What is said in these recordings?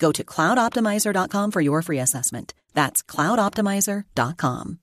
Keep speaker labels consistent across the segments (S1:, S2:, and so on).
S1: Go to cloudoptimizer.com for your free assessment. That's cloudoptimizer.com.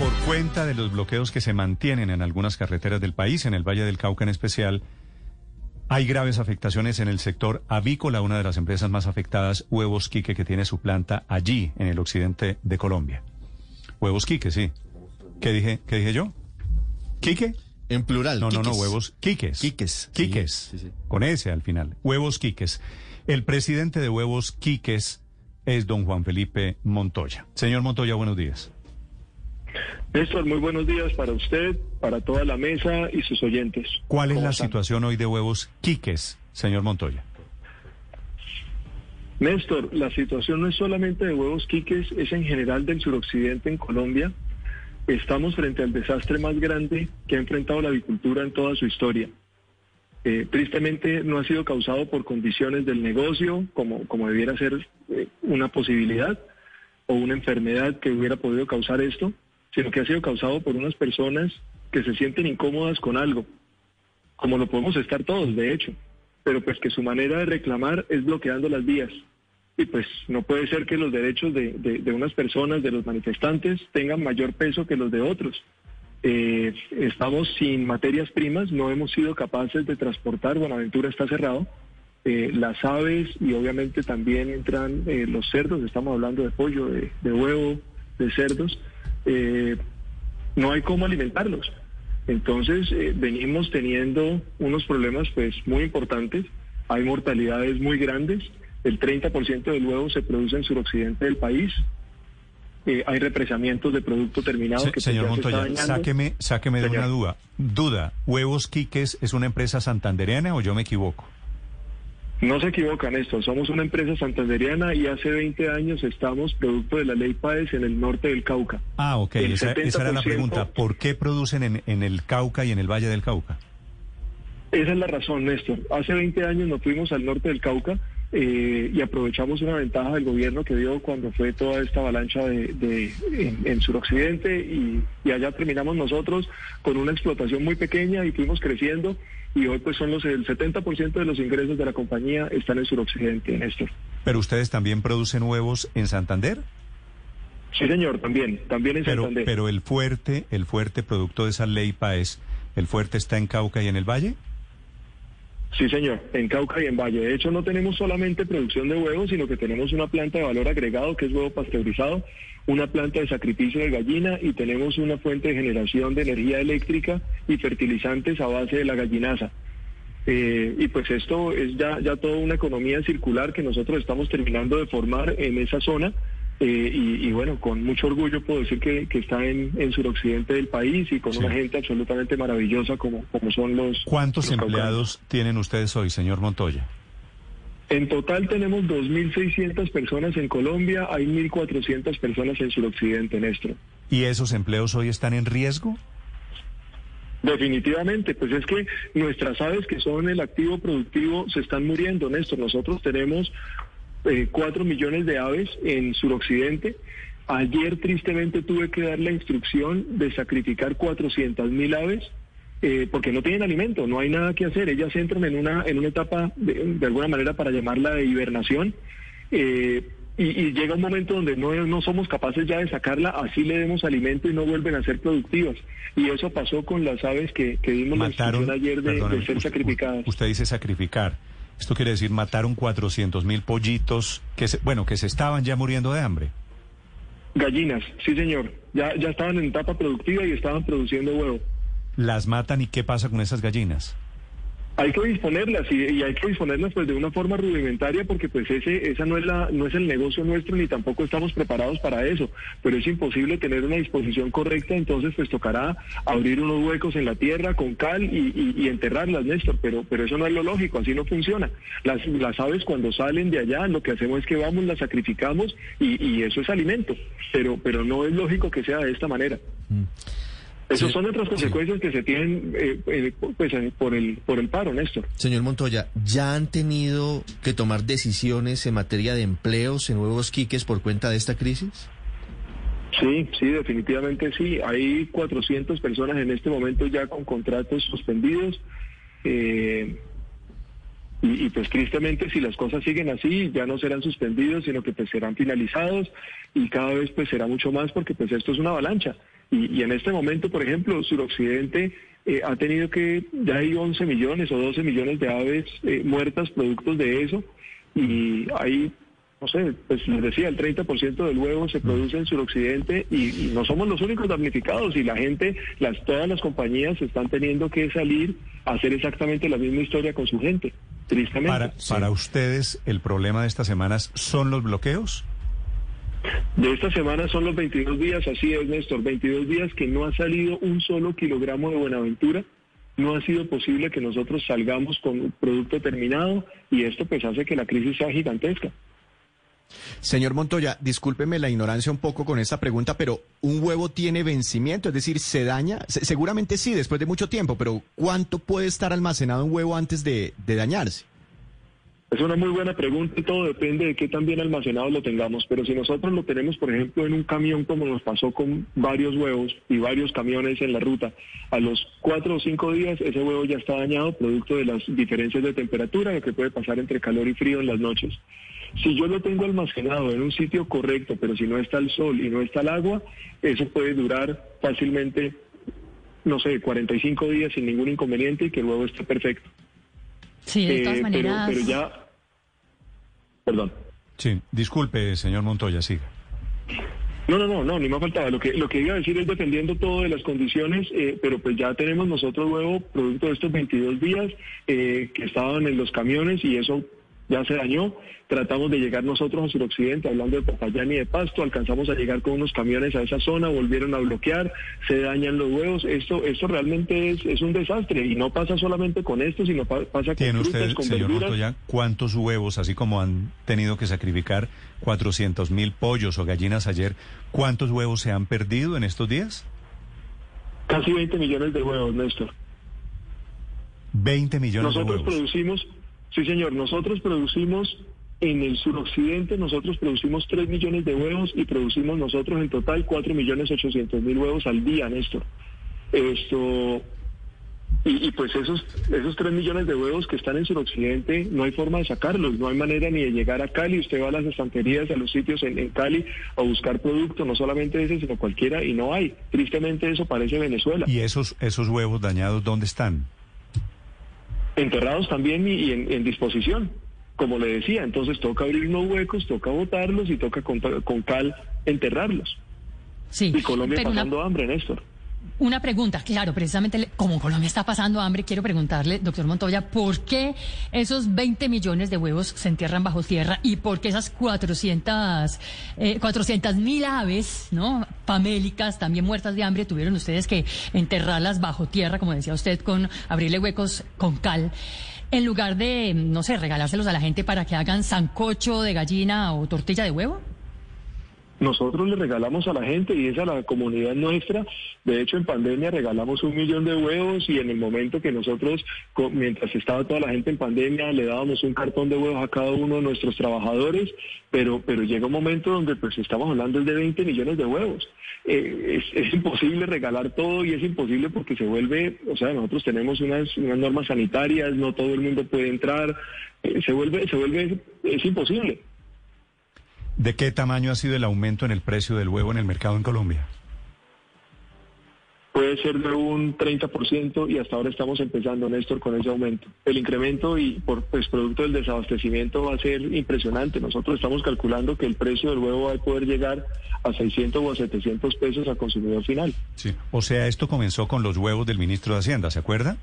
S2: Por cuenta de los bloqueos que se mantienen en algunas carreteras del país, en el Valle del Cauca en especial, hay graves afectaciones en el sector avícola, una de las empresas más afectadas, Huevos Quique, que tiene su planta allí, en el occidente de Colombia. Huevos Quique, sí. ¿Qué dije, qué dije yo? ¿Quique?
S3: En plural.
S2: No, no, no, huevos Quiques.
S3: Quiques.
S2: Quiques.
S3: Sí, sí, sí.
S2: Con ese al final. Huevos Quiques. El presidente de Huevos Quiques es don Juan Felipe Montoya. Señor Montoya, buenos días.
S4: Néstor, muy buenos días para usted, para toda la mesa y sus oyentes.
S2: ¿Cuál es
S4: ¿Cómo
S2: la
S4: están?
S2: situación hoy de Huevos Quiques, señor Montoya?
S4: Néstor, la situación no es solamente de huevos quiques, es en general del suroccidente en Colombia. Estamos frente al desastre más grande que ha enfrentado la avicultura en toda su historia. Eh, tristemente no ha sido causado por condiciones del negocio, como, como debiera ser eh, una posibilidad, o una enfermedad que hubiera podido causar esto, sino que ha sido causado por unas personas que se sienten incómodas con algo, como lo podemos estar todos, de hecho, pero pues que su manera de reclamar es bloqueando las vías. Y pues no puede ser que los derechos de, de- unas personas, de los manifestantes, tengan mayor peso que los de otros. Eh, estamos sin materias primas, no hemos sido capaces de transportar, Buenaventura está cerrado, eh, las aves y obviamente también entran eh, los cerdos, estamos hablando de pollo, de, de huevo, de cerdos, no hay cómo alimentarlos. Entonces venimos teniendo unos problemas pues muy importantes, hay mortalidades muy grandes, el 30% del huevo se produce en suroccidente del país, eh, hay represamientos de producto terminado
S2: Se-
S4: que
S2: señor
S4: se
S2: Montoya,
S4: dañando.
S2: sáqueme, sáqueme de una duda. Duda, ¿Huevos Quiques es una empresa santandereana o yo me equivoco?
S4: No se equivocan esto, somos una empresa santanderiana y hace 20 años estamos producto de la ley PAES en el norte del Cauca.
S2: Ah, ok, esa, esa era la
S4: 70%
S2: pregunta. ¿Por qué producen en, en el Cauca y en el Valle del Cauca?
S4: Esa es la razón, Néstor. Hace 20 años nos fuimos al norte del Cauca eh, y aprovechamos una ventaja del gobierno que dio cuando fue toda esta avalancha de, de- en, en suroccidente y, y allá terminamos nosotros con una explotación muy pequeña y fuimos creciendo y hoy pues son los el 70% de los ingresos de la compañía están en suroccidente, Néstor.
S2: ¿Pero ustedes también producen huevos en Santander?
S4: Sí, señor, también, también en
S2: Pero,
S4: Santander.
S2: pero el fuerte, el fuerte producto de esa ley PAES, ¿el fuerte está en Cauca y en el Valle?
S4: Sí, señor, en Cauca y en Valle. De hecho, no tenemos solamente producción de huevos, sino que tenemos una planta de valor agregado, que es huevo pasteurizado, una planta de sacrificio de gallina y tenemos una fuente de generación de energía eléctrica y fertilizantes a base de la gallinaza. Eh, y pues esto es ya, ya toda una economía circular que nosotros estamos terminando de formar en esa zona. Eh, y, y bueno, con mucho orgullo puedo decir que, que está en, en suroccidente del país y con
S2: Sí.
S4: una gente absolutamente maravillosa como, como son los...
S2: ¿Cuántos
S4: los caucanos.
S2: empleados tienen ustedes hoy, señor Montoya?
S4: En total tenemos 2.600 personas en Colombia, hay 1.400 personas en suroccidente, Néstor.
S2: ¿Y esos empleos hoy están en riesgo?
S4: Definitivamente, pues es que nuestras aves que son el activo productivo se están muriendo, Néstor. Nosotros tenemos eh, 4 millones de aves en suroccidente. Ayer tristemente tuve que dar la instrucción de sacrificar 400 mil aves eh, porque no tienen alimento, no hay nada que hacer. Ellas entran en una, en una etapa, de, de alguna manera, para llamarla de hibernación. eh, y, y llega un momento donde no, no somos capaces ya de sacarla, así le demos alimento y no vuelven a ser productivas. Y eso pasó con las aves que, que dimos la
S2: Mataron,
S4: instrucción ayer de, ser sacrificadas.
S2: Usted dice sacrificar. Esto quiere decir mataron 400 mil pollitos que se, bueno, que se estaban ya muriendo de hambre.
S4: Gallinas, sí señor. Ya, ya estaban en etapa productiva y estaban produciendo huevo.
S2: Las matan y qué pasa con esas gallinas?
S4: Hay que disponerlas y, hay que disponerlas pues de una forma rudimentaria porque pues ese esa no es la no es el negocio nuestro ni tampoco estamos preparados para eso. Pero es imposible tener una disposición correcta entonces pues tocará abrir unos huecos en la tierra con cal y, enterrarlas Néstor. Pero pero eso no es lo lógico así no funciona. Las las aves cuando salen de allá lo que hacemos es que vamos las sacrificamos y, eso es alimento. Pero pero no es lógico que sea de esta manera. Mm. Esas son otras consecuencias que se tienen eh, eh, pues, eh, por, el, por el paro, Néstor.
S3: Señor Montoya, ¿ya han tenido que tomar decisiones en materia de empleos en Nuevos Quiques por cuenta de esta crisis?
S4: Sí, sí, definitivamente sí. Hay 400 personas en este momento ya con contratos suspendidos. y, y, pues tristemente si las cosas siguen así ya no serán suspendidos sino que pues serán finalizados y cada vez pues será mucho más porque pues esto es una avalancha y, en este momento, por ejemplo, Suroccidente eh, ha tenido que, ya hay 11 millones o 12 millones de aves eh, muertas productos de eso. Y hay, no sé, pues les decía, el 30% del huevo se produce en Suroccidente y, y, no somos los únicos damnificados. Y la gente, las, todas las compañías están teniendo que salir a hacer exactamente la misma historia con su gente. Tristemente.
S2: Para, para ustedes, ¿el problema de estas semanas son los bloqueos?
S4: De esta semana son los 22 días, así es, Néstor, 22 días que no ha salido un solo kilogramo de Buenaventura. No ha sido posible que nosotros salgamos con un producto terminado y esto pues hace que la crisis sea gigantesca.
S3: Señor Montoya, discúlpeme la ignorancia un poco con esta pregunta, pero ¿un huevo tiene vencimiento? Es decir, ¿se daña? seguramente sí, después de mucho tiempo, pero ¿cuánto puede estar almacenado un huevo antes de dañarse?
S4: Es una muy buena pregunta y todo depende de qué tan bien almacenado lo tengamos. Pero si nosotros lo tenemos, por ejemplo, en un camión, como nos pasó con varios huevos y varios camiones en la ruta, a los cuatro o cinco días ese huevo ya está dañado, producto de las diferencias de temperatura, lo que puede pasar entre calor y frío en las noches. Si yo lo tengo almacenado en un sitio correcto, pero si no está el sol y no está el agua, eso puede durar fácilmente, no sé, 45 días sin ningún inconveniente y que el huevo esté perfecto.
S5: Sí, de todas eh, maneras.
S4: Pero, ya. Perdón.
S2: Sí, disculpe, señor Montoya, siga.
S4: No, no, no, no, ni me faltaba. Lo que, lo que iba a decir es dependiendo todo de las condiciones, eh, pero pues ya tenemos nosotros luego producto de estos 22 días eh, que estaban en los camiones y eso ya se dañó. Tratamos de llegar nosotros a suroccidente, hablando de Popayán y de Pasto, alcanzamos a llegar con unos camiones a esa zona, volvieron a bloquear, se dañan los huevos. Esto, esto realmente es, es un desastre y no pasa solamente con esto, sino pasa con
S2: ¿Tiene
S4: usted,
S2: con señor Montoya, cuántos huevos, así como han tenido que sacrificar 400 mil pollos o gallinas ayer, cuántos huevos se han perdido en estos días?
S4: Casi 20 millones de huevos, Néstor.
S2: 20 millones
S4: de
S2: huevos.
S4: Nosotros producimos Sí, señor. Nosotros producimos en el suroccidente, nosotros producimos 3 millones de huevos y producimos nosotros en total 4 millones 800 mil huevos al día, Néstor. Esto. Y, pues esos, esos 3 millones de huevos que están en suroccidente, no hay forma de sacarlos, no hay manera ni de llegar a Cali. Usted va a las estanterías, a los sitios en, en Cali a buscar producto, no solamente ese, sino cualquiera, y no hay. Tristemente eso parece Venezuela.
S2: ¿Y esos, esos huevos dañados dónde están?
S4: Enterrados también y, en, disposición, como le decía. Entonces toca abrir unos huecos, toca botarlos y toca con, cal enterrarlos.
S5: Sí,
S4: y Colombia pasando hambre, Néstor.
S5: Una pregunta, claro, precisamente como Colombia está pasando hambre, quiero preguntarle, doctor Montoya, ¿por qué esos 20 millones de huevos se entierran bajo tierra y por qué esas 400 eh, mil aves, ¿no? Famélicas, también muertas de hambre, tuvieron ustedes que enterrarlas bajo tierra, como decía usted, con abrirle huecos con cal? En lugar de, no sé, regalárselos a la gente para que hagan sancocho de gallina o tortilla de huevo?
S4: Nosotros le regalamos a la gente y es a la comunidad nuestra. De hecho, en pandemia regalamos un millón de huevos y en el momento que nosotros, mientras estaba toda la gente en pandemia, le dábamos un cartón de huevos a cada uno de nuestros trabajadores, pero, pero llega un momento donde pues estamos hablando de 20 millones de huevos. Eh, es, imposible regalar todo y es imposible porque se vuelve, o sea, nosotros tenemos unas, unas normas sanitarias, no todo el mundo puede entrar, eh, se vuelve, se vuelve, es imposible.
S2: ¿De qué tamaño ha sido el aumento en el precio del huevo en el mercado en Colombia?
S4: puede ser de un 30% y hasta ahora estamos empezando, Néstor, con ese aumento. El incremento y por pues, producto del desabastecimiento va a ser impresionante. Nosotros estamos calculando que el precio del huevo va a poder llegar a 600 o a 700 pesos al consumidor final.
S2: Sí, o sea, esto comenzó con los huevos del ministro de Hacienda, ¿se acuerda?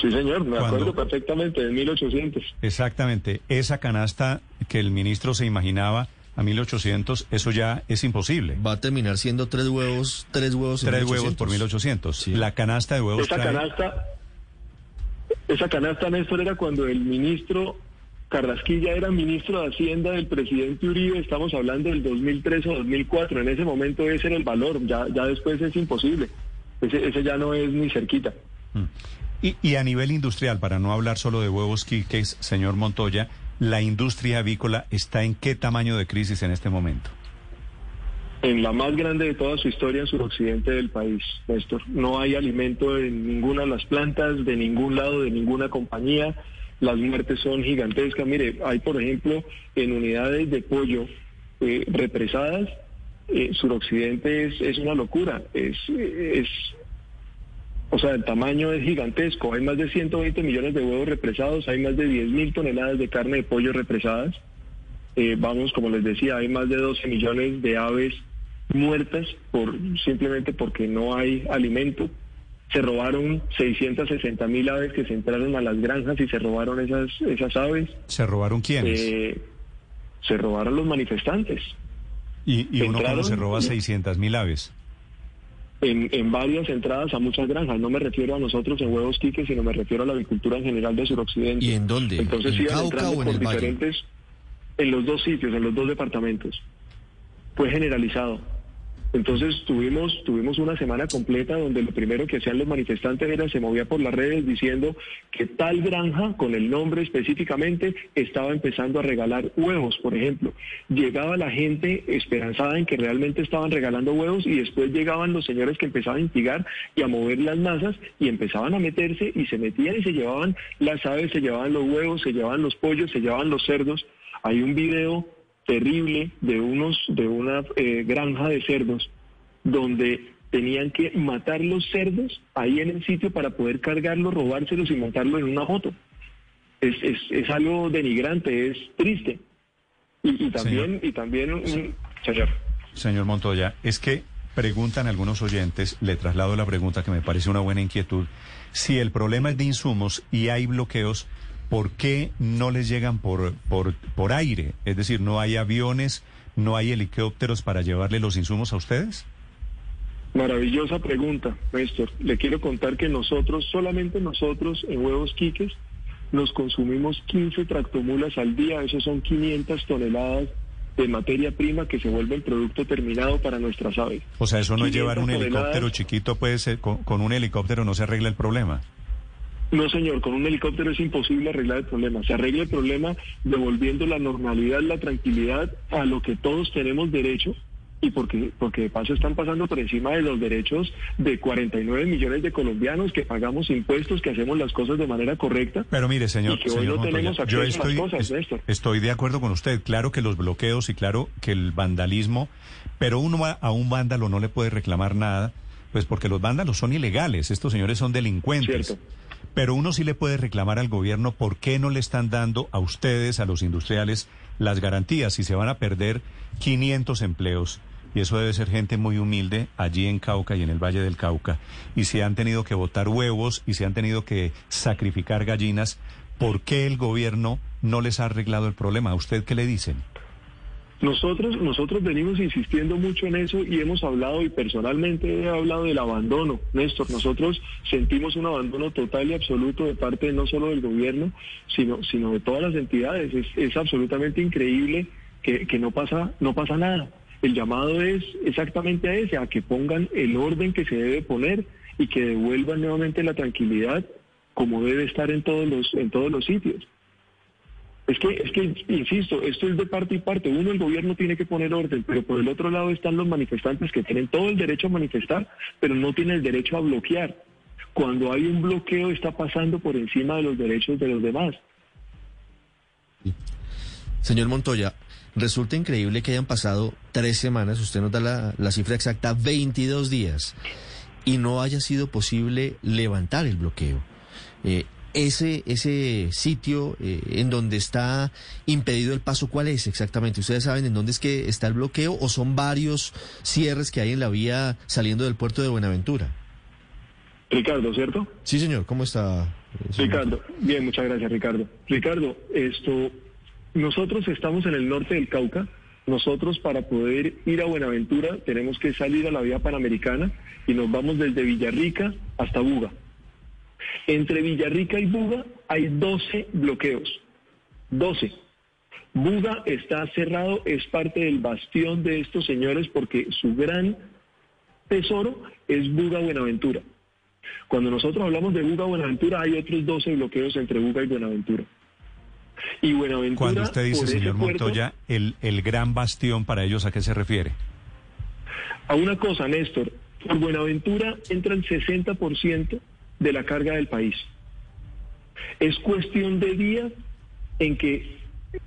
S4: Sí, señor, me acuerdo perfectamente, de 1800.
S2: Exactamente, esa canasta que el ministro se imaginaba a 1800, eso ya es imposible.
S6: Va a terminar siendo tres huevos, tres huevos
S2: Tres huevos por 1800. La canasta de huevos
S4: Esa canasta, esa canasta, Néstor, era cuando el ministro Carrasquilla era ministro de Hacienda del presidente Uribe, estamos hablando del 2003 o 2004, en ese momento ese era el valor, ya, ya después es imposible, ese, ese ya no es ni cerquita.
S2: Mm. Y, a nivel industrial, para no hablar solo de huevos quiques, señor Montoya, ¿la industria avícola está en qué tamaño de crisis en este momento?
S4: En la más grande de toda su historia en suroccidente del país, Néstor. No hay alimento en ninguna de las plantas, de ningún lado, de ninguna compañía. Las muertes son gigantescas. Mire, hay, por ejemplo, en unidades de pollo eh, represadas, eh, suroccidente es, es una locura. Es, es o sea, el tamaño es gigantesco. Hay más de 120 millones de huevos represados, hay más de 10 mil toneladas de carne de pollo represadas. Eh, vamos, como les decía, hay más de 12 millones de aves muertas por simplemente porque no hay alimento. Se robaron 660 mil aves que se entraron a las granjas y se robaron esas, esas aves.
S2: ¿Se robaron quiénes?
S4: Eh, se robaron los manifestantes.
S2: ¿Y, y uno cómo se roba 600 mil aves?
S4: En, en, varias entradas a muchas granjas. No me refiero a nosotros en Huevos Quique, sino me refiero a la agricultura en general de suroccidente.
S6: ¿Y en dónde?
S4: Entonces
S6: ¿En
S4: iban entrando
S6: en
S4: por
S6: Valle?
S4: diferentes, en los dos sitios, en los dos departamentos. Fue generalizado. Entonces tuvimos, tuvimos una semana completa donde lo primero que hacían los manifestantes era se movía por las redes diciendo que tal granja, con el nombre específicamente, estaba empezando a regalar huevos, por ejemplo. Llegaba la gente esperanzada en que realmente estaban regalando huevos y después llegaban los señores que empezaban a instigar y a mover las masas y empezaban a meterse y se metían y se llevaban las aves, se llevaban los huevos, se llevaban los pollos, se llevaban los cerdos. Hay un video terrible de unos de una eh, granja de cerdos donde tenían que matar los cerdos ahí en el sitio para poder cargarlos, robárselos y montarlos en una moto. Es, es, es algo denigrante, es triste. Y, y también,
S2: Señor.
S4: y también, mm, señor.
S2: Señor Montoya, es que preguntan algunos oyentes, le traslado la pregunta que me parece una buena inquietud, si el problema es de insumos y hay bloqueos, ¿por qué no les llegan por, por, por aire? Es decir, ¿no hay aviones, no hay helicópteros para llevarle los insumos a ustedes?
S4: Maravillosa pregunta, Néstor. Le quiero contar que nosotros, solamente nosotros en Huevos Quiques, nos consumimos 15 tractomulas al día. Eso son 500 toneladas de materia prima que se vuelve el producto terminado para nuestras aves.
S2: O sea, eso no es llevar un
S4: 500
S2: helicóptero chiquito, puede ser, con, con un helicóptero no se arregla el problema.
S4: No, señor, con un helicóptero es imposible arreglar el problema. Se arregla el problema devolviendo la normalidad, la tranquilidad a lo que todos tenemos derecho y porque, porque de paso están pasando por encima de los derechos de 49 millones de colombianos que pagamos impuestos, que hacemos las cosas de manera correcta.
S2: Pero mire, señor,
S4: Y que hoy no
S2: Montoya,
S4: tenemos
S2: yo
S4: acceso a las
S2: estoy,
S4: cosas,
S2: es-
S4: Néstor.
S2: estoy de acuerdo con usted. Claro que los bloqueos y claro que el vandalismo, pero uno a, a un vándalo no le puede reclamar nada, pues porque los vándalos son ilegales, estos señores son delincuentes.
S4: Cierto.
S2: Pero uno sí le puede reclamar al gobierno por qué no le están dando a ustedes, a los industriales, las garantías si se van a perder 500 empleos. Y eso debe ser gente muy humilde allí en Cauca y en el Valle del Cauca. Y si han tenido que botar huevos y si han tenido que sacrificar gallinas, ¿por qué el gobierno no les ha arreglado el problema? ¿A usted qué le dicen?
S4: Nosotros, nosotros venimos insistiendo mucho en eso y hemos hablado y personalmente he hablado del abandono, Néstor. Nosotros sentimos un abandono total y absoluto de parte no solo del gobierno, sino, sino de todas las entidades. Es, absolutamente increíble que, que no pasa, no pasa nada. El llamado es exactamente a ese, a que pongan el orden que se debe poner y que devuelvan nuevamente la tranquilidad como debe estar en todos los, en todos los sitios. Es que, es que, insisto, esto es de parte y parte. Uno, el gobierno tiene que poner orden, pero por el otro lado están los manifestantes que tienen todo el derecho a manifestar, pero no tienen el derecho a bloquear. Cuando hay un bloqueo está pasando por encima de los derechos de los demás.
S6: Señor Montoya, resulta increíble que hayan pasado tres semanas, usted nos da la, la cifra exacta, 22 días, y no haya sido posible levantar el bloqueo. Eh, ese, ese sitio eh, en donde está impedido el paso, ¿cuál es exactamente? ¿Ustedes saben en dónde es que está el bloqueo o son varios cierres que hay en la vía saliendo del puerto de Buenaventura?
S4: Ricardo, ¿cierto?
S6: Sí, señor, ¿cómo está? eh, señor?
S4: Ricardo, bien, muchas gracias, Ricardo. Ricardo, esto, nosotros estamos en el norte del Cauca. Nosotros para poder ir a Buenaventura tenemos que salir a la vía panamericana y nos vamos desde Villarrica hasta Buga. Entre Villarrica y Buga hay 12 bloqueos. 12. Buga está cerrado, es parte del bastión de estos señores porque su gran tesoro es Buga Buenaventura. Cuando nosotros hablamos de Buga Buenaventura hay otros 12 bloqueos entre Buga y Buenaventura. Y Buenaventura
S2: Cuando usted dice, señor
S4: puerto,
S2: Montoya, el, el gran bastión para ellos, ¿a qué se refiere?
S4: A una cosa, Néstor, por Buenaventura entra el 60% de la carga del país. Es cuestión de días en que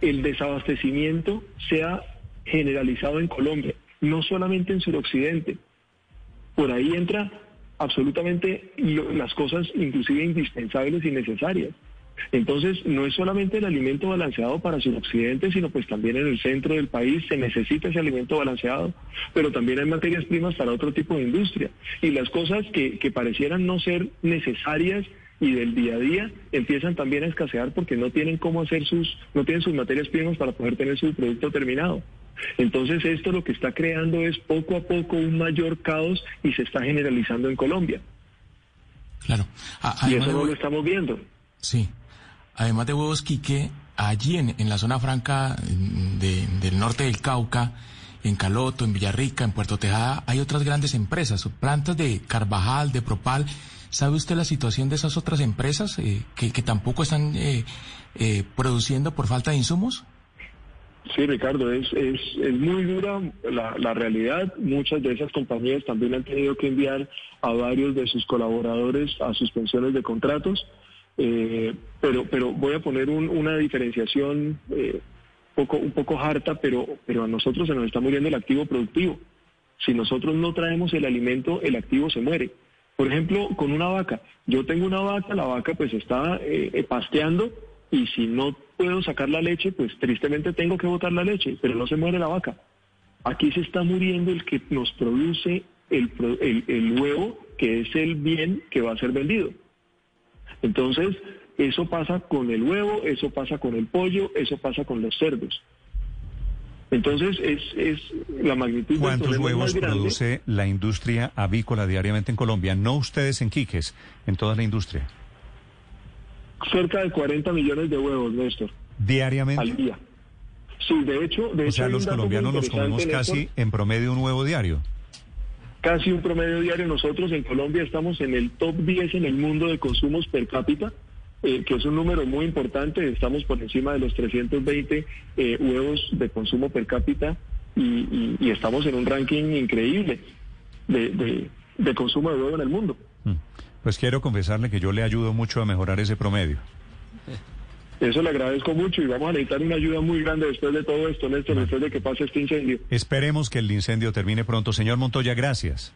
S4: el desabastecimiento sea generalizado en Colombia, no solamente en suroccidente. Por ahí entra absolutamente las cosas inclusive indispensables y necesarias. Entonces, no es solamente el alimento balanceado para suroccidente, sino pues también en el centro del país se necesita ese alimento balanceado, pero también hay materias primas para otro tipo de industria. Y las cosas que, que parecieran no ser necesarias y del día a día empiezan también a escasear porque no tienen cómo hacer sus, no tienen sus materias primas para poder tener su producto terminado. Entonces esto lo que está creando es poco a poco un mayor caos y se está generalizando en Colombia.
S7: Claro. A-
S4: Y eso no lo estamos viendo.
S7: Sí. Además de huevos Quique, allí en, en la zona franca de- del norte del Cauca, en Caloto, en Villarrica, en Puerto Tejada, hay otras grandes empresas, plantas de Carvajal, de Propal. ¿Sabe usted la situación de esas otras empresas eh, que, que tampoco están eh, eh, produciendo por falta de insumos?
S4: Sí, Ricardo, es, es, es muy dura la, la realidad. Muchas de esas compañías también han tenido que enviar a varios de sus colaboradores a suspensiones de contratos. Eh, pero, pero voy a poner un- una diferenciación eh, poco, un poco harta, pero, pero a nosotros se nos está muriendo el activo productivo. Si nosotros no traemos el alimento, el activo se muere. Por ejemplo, con una vaca. Yo tengo una vaca, la vaca pues está eh, eh, pasteando y si no puedo sacar la leche, pues tristemente tengo que botar la leche, pero no se muere la vaca. Aquí se está muriendo el que nos produce el, el, el huevo, que es el bien que va a ser vendido. Entonces, eso pasa con el huevo, eso pasa con el pollo, eso pasa con los cerdos. Entonces, es, es la magnitud
S2: ¿Cuántos huevos
S4: más
S2: produce la industria avícola diariamente en Colombia? No ustedes en Quiques, en toda la industria.
S4: Cerca de 40 millones de huevos, Néstor,
S2: Diariamente.
S4: al día. Sí, de hecho, de
S2: o
S4: hecho
S2: sea, los colombianos nos comemos casi
S4: Néstor.
S2: en promedio un huevo diario.
S4: Casi un promedio diario. Nosotros en Colombia estamos en el top 10 en el mundo de consumos per cápita, eh, que es un número muy importante. Estamos por encima de los 320 eh, huevos de consumo per cápita y, y- y estamos en un ranking increíble de, de- de consumo de huevo en el mundo.
S2: Mm. Pues quiero confesarle que yo le ayudo mucho a mejorar ese promedio.
S4: Eso le agradezco mucho y vamos a necesitar una ayuda muy grande después de todo esto, Néstor, después de que pase este incendio.
S2: Esperemos que el incendio termine pronto. Señor Montoya, gracias.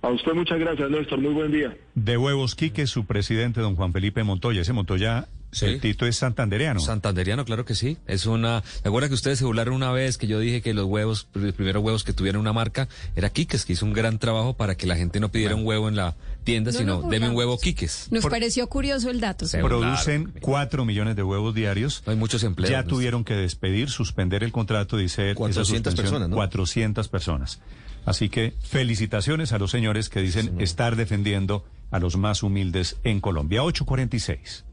S4: A usted muchas gracias, Néstor. Muy buen día.
S2: De Huevos Quique, su presidente, don Juan Felipe Montoya. Ese Montoya,
S8: Sí.
S2: el Tito es santandereano.
S8: Santanderiano, claro que sí. Es una. ¿Se acuerda que ustedes se burlaron una vez que yo dije que los huevos, los primeros huevos que tuvieran una marca era Quiques, que hizo un gran trabajo para que la gente no pidiera un huevo en la tienda,
S9: No
S8: sino deme un huevo Quiques.
S9: Nos
S2: Por-
S9: pareció curioso el dato.
S8: Sí.
S2: Producen
S8: Claro.
S2: 4 millones de huevos diarios.
S8: No hay muchos empleos.
S2: Ya tuvieron que despedir, suspender el contrato, dice él, esa
S6: 400
S2: suspensión,
S6: personas, ¿no?
S2: 400 personas. Así que felicitaciones a los señores que dicen estar defendiendo a los más humildes en Colombia. 846.